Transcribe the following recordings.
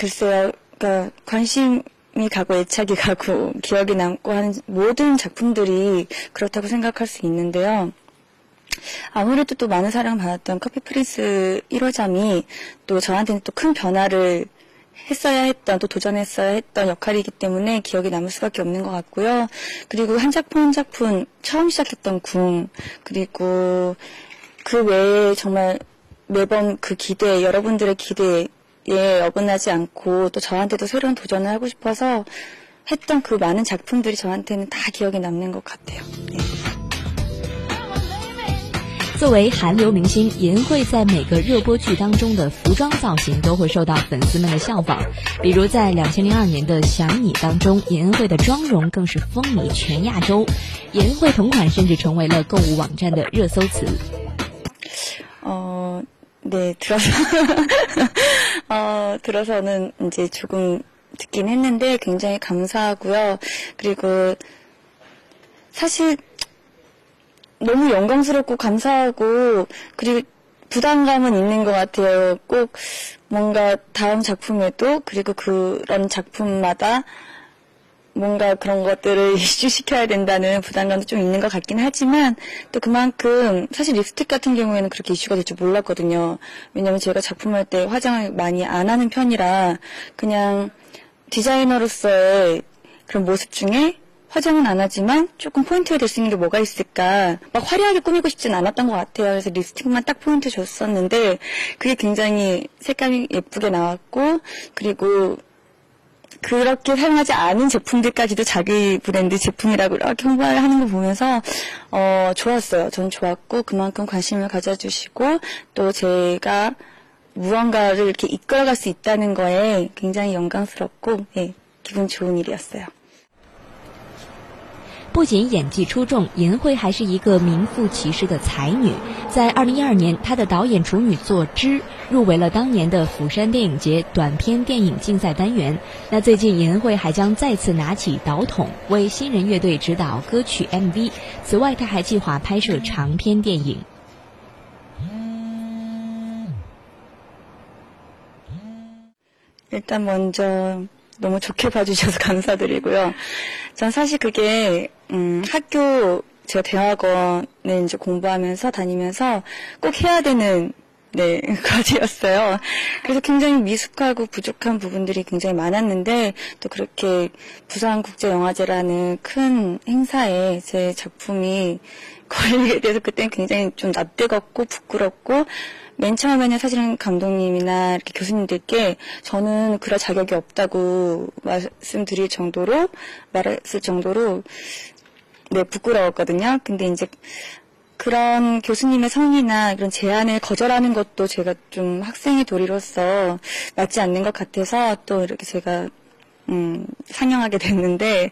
글쎄요, 그러니까 관심이 가고 애착이 가고 기억에 남고 하는 모든 작품들이 그렇다고 생각할 수 있는데요. 아무래도 또 많은 사랑 받았던 커피 프린스 1호점이 또 저한테는 또 큰 변화를 했어야 했던 또 도전했어야 했던 역할이기 때문에 기억에 남을 수밖에 없는 것 같고요. 그리고 한 작품 한 작품 처음 시작했던 궁 그리고 그 외에 정말 매번 그 기대 여러분들의 기대 에 어긋나지 않고 또 저한테도 새로운 도전을 하고 싶어서 했던 그 많은 작품들이 저한테는 다 기억에 남는 것 같아요. 네. 作为韩流明星，银慧在每个热播剧当中的服装造型都会受到粉丝们的效仿。比如在两千零二年的《想你》当中，银慧的妆容更是风靡全亚洲，银慧同款甚至成为了购物网站的热搜词。 어, 네, 들어서, 어, 들어서는 이제 조금 듣긴 했는데 굉장히 감사하고요. 그리고 사실 너무 영광스럽고 감사하고 그리고 부담감은 있는 것 같아요. 꼭 뭔가 다음 작품에도 그리고 그런 작품마다 뭔가 그런 것들을 이슈시켜야 된다는 부담감도 좀 있는 것 같긴 하지만 또 그만큼 사실 립스틱 같은 경우에는 그렇게 이슈가 될 줄 몰랐거든요. 왜냐면 제가 작품할 때 화장을 많이 안 하는 편이라 그냥 디자이너로서의 그런 모습 중에 화장은 안 하지만 조금 포인트가 될 수 있는 게 뭐가 있을까 막 화려하게 꾸미고 싶진 않았던 것 같아요. 그래서 립스틱만 딱 포인트 줬었는데 그게 굉장히 색감이 예쁘게 나왔고 그리고 그렇게 사용하지 않은 제품들까지도 자기 브랜드 제품이라고 이렇게 홍보를 하는 거 보면서 어 좋았어요. 전 좋았고 그만큼 관심을 가져주시고 또 제가 무언가를 이렇게 이끌어갈 수 있다는 거에 굉장히 영광스럽고 예, 기분 좋은 일이었어요. 不仅演技出众，银慧还是一个名副其实的才女。在二零一二年，她的导演处女作《之》入围了当年的釜山电影节短片电影竞赛单元。那最近，银慧还将再次拿起导筒，为新人乐队指导歌曲 MV。此外，她还计划拍摄长篇电影。 일단 먼저 너무 좋게 봐주셔서 감사드리고요. 전 사실 그게 음, 학교 제가 대학원에 이제 공부하면서 다니면서 꼭 해야 되는 네 과제였어요. 그래서 굉장히 미숙하고 부족한 부분들이 굉장히 많았는데 또 그렇게 부산국제영화제라는 큰 행사에 제 작품이 걸리게 돼서 그때는 굉장히 좀 낯뜨겁고 부끄럽고 맨 처음에는 사실은 감독님이나 이렇게 교수님들께 저는 그럴 자격이 없다고 말씀드릴 정도로 말했을 정도로 네 부끄러웠거든요. 근데 이제 그런 교수님의 성의나 그런 제안을 거절하는 것도 제가 좀 학생의 도리로서 맞지 않는 것 같아서 또 이렇게 제가 음, 상영하게 됐는데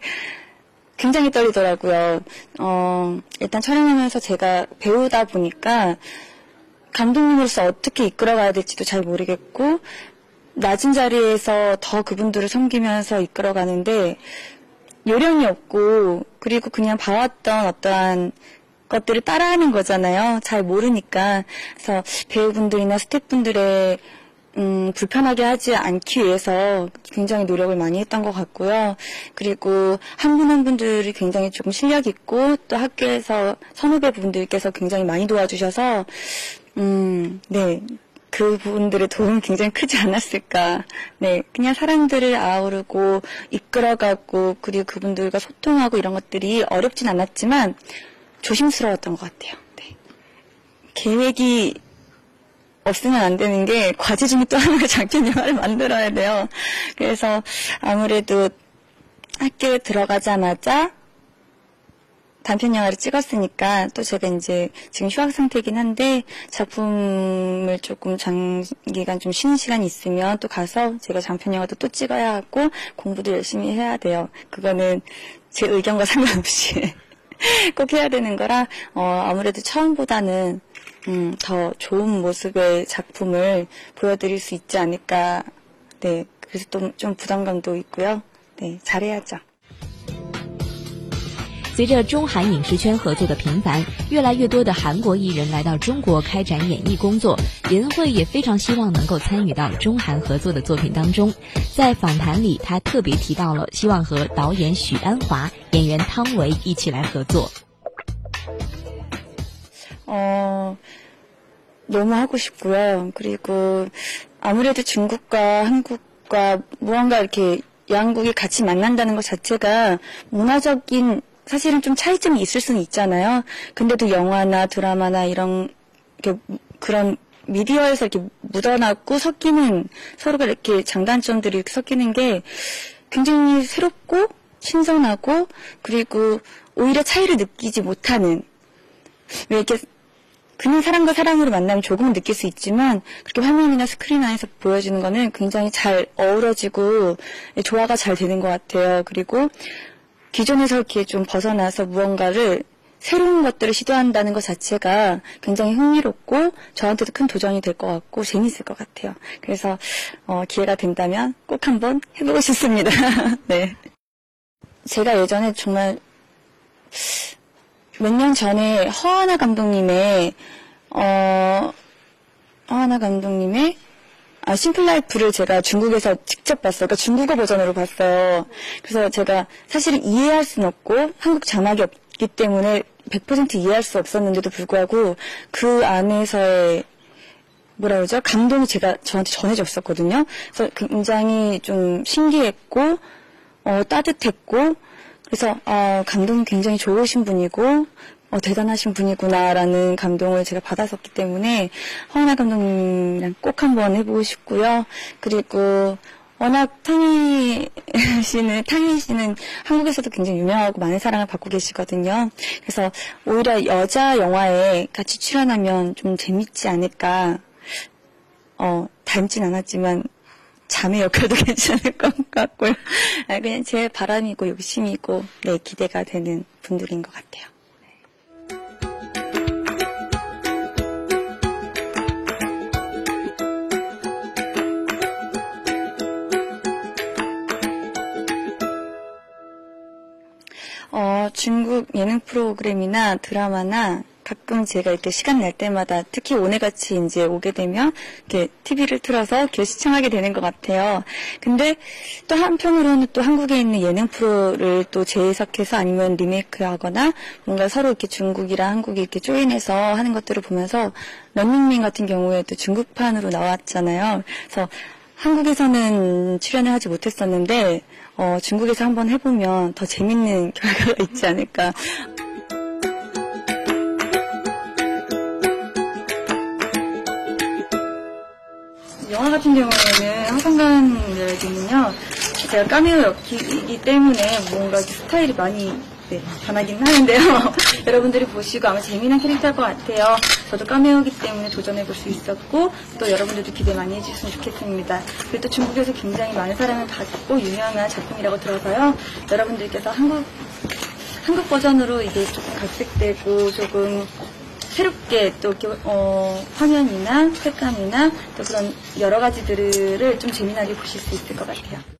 굉장히 떨리더라고요. 어, 일단 촬영하면서 제가 배우다 보니까 감독님으로서 어떻게 이끌어가야 될지도 잘 모르겠고 낮은 자리에서 더 그분들을 섬기면서 이끌어가는데 요령이 없고 그리고 그냥 봐왔던 어떠한 것들을 따라하는 거잖아요. 잘 모르니까 그래서 배우분들이나 스태프분들의 음, 불편하게 하지 않기 위해서 굉장히 노력을 많이 했던 것 같고요. 그리고 한 분 한 분들이 굉장히 조금 실력 있고 또 학교에서 선후배 분들께서 굉장히 많이 도와주셔서 음, 네. 그 부분들의 도움이 굉장히 크지 않았을까. 네. 그냥 사람들을 아우르고 이끌어가고 그리고 그분들과 소통하고 이런 것들이 어렵진 않았지만 조심스러웠던 것 같아요. 네. 계획이 없으면 안 되는 게 과제 중에 또 하나의 장편 영화를 만들어야 돼요. 그래서 아무래도 학교에 들어가자마자 단편 영화를 찍었으니까 또 제가 이제 지금 휴학 상태이긴 한데 작품을 조금 장기간 좀 쉬는 시간이 있으면 또 가서 제가 장편 영화도 또 찍어야 하고 공부도 열심히 해야 돼요. 그거는 제 의견과 상관없이 꼭 해야 되는 거라 어, 아무래도 처음보다는 음, 더 좋은 모습의 작품을 보여드릴 수 있지 않을까. 네, 그래서 또 좀 부담감도 있고요. 네, 잘해야죠. 随着中韩影视圈合作的频繁，越来越多的韩国艺人来到中国开展演艺工作，严慧也非常希望能够参与到中韩合作的作品当中。在访谈里，她特别提到了希望和导演许鞍华、演员汤唯一起来合作。 어, 너무 하고 싶고요. 그리고 아무래도 중국과 한국과 무언가 이렇게 양국이 같이 만난다는 것 자체가 문화적인 사실은 좀 차이점이 있을 수는 있잖아요. 근데도 영화나 드라마나 이런 그런 미디어에서 이렇게 묻어나고 섞이는 서로가 이렇게 장단점들이 섞이는 게 굉장히 새롭고 신선하고 그리고 오히려 차이를 느끼지 못하는 왜 이렇게 그냥 사람과 사람으로 만나면 조금은 느낄 수 있지만 그렇게 화면이나 스크린 안에서 보여지는 거는 굉장히 잘 어우러지고 조화가 잘 되는 것 같아요. 그리고 기존에서 이렇게 좀 벗어나서 무언가를 새로운 것들을 시도한다는 것 자체가 굉장히 흥미롭고 저한테도 큰 도전이 될 것 같고 재밌을 것 같아요. 그래서 어, 기회가 된다면 꼭 한번 해보고 싶습니다. 네. 제가 예전에 정말 몇 년 전에 허하나 감독님의 어 허하나 감독님의 아 심플라이프를 제가 중국에서 직접 봤어요. 그러니까 중국어 버전으로 봤어요. 그래서 제가 사실은 이해할 수는 없고 한국 자막이 없기 때문에 100% 이해할 수 없었는데도 불구하고 그 안에서의 뭐라 그러죠? 감동이 제가 저한테 전해졌었거든요. 그래서 굉장히 좀 신기했고, 어, 따뜻했고, 그래서, 아, 감동이 굉장히 좋으신 분이고, 어, 대단하신 분이구나라는 감동을 제가 받았었기 때문에, 허은아 감독님이랑 꼭 한번 해보고 싶고요. 그리고, 워낙 탕희 씨는, 탕희 씨는 한국에서도 굉장히 유명하고 많은 사랑을 받고 계시거든요. 그래서 오히려 여자 영화에 같이 출연하면 좀 재밌지 않을까. 어, 닮진 않았지만, 자매 역할도 괜찮을 것 같고요. 아, 그냥 제 바람이고 욕심이고, 네, 기대가 되는 분들인 것 같아요. 중국 예능 프로그램이나 드라마나 가끔 제가 이렇게 시간 날 때마다 특히 오늘같이 이제 오게 되면 이렇게 TV를 틀어서 이렇게 시청하게 되는 것 같아요. 근데 또 한편으로는 또 한국에 있는 예능 프로를 또 재해석해서 아니면 리메이크 하거나 뭔가 서로 이렇게 중국이랑 한국이 이렇게 조인해서 하는 것들을 보면서 런닝맨 같은 경우에도 중국판으로 나왔잖아요. 그래서 한국에서는 출연을 하지 못했었는데 어, 중국에서 한번 해보면 더 재밌는 결과가 있지 않을까. 영화 같은 경우에는 화성간에는요 제가 까메오 역이기 때문에 뭔가 스타일이 많이 네, 변하긴 하는데요. 여러분들이 보시고 아마 재미난 캐릭터일 것 같아요. 저도 까메오기 때문에 도전해볼 수 있었고 또 여러분들도 기대 많이 해주셨으면 좋겠습니다. 그리고 또 중국에서 굉장히 많은 사랑을 받고 유명한 작품이라고 들어서요. 여러분들께서 한국 한국 버전으로 이게 조금 각색되고 조금 새롭게 또 어, 화면이나 색감이나 또 그런 여러 가지들을 좀 재미나게 보실 수 있을 것 같아요.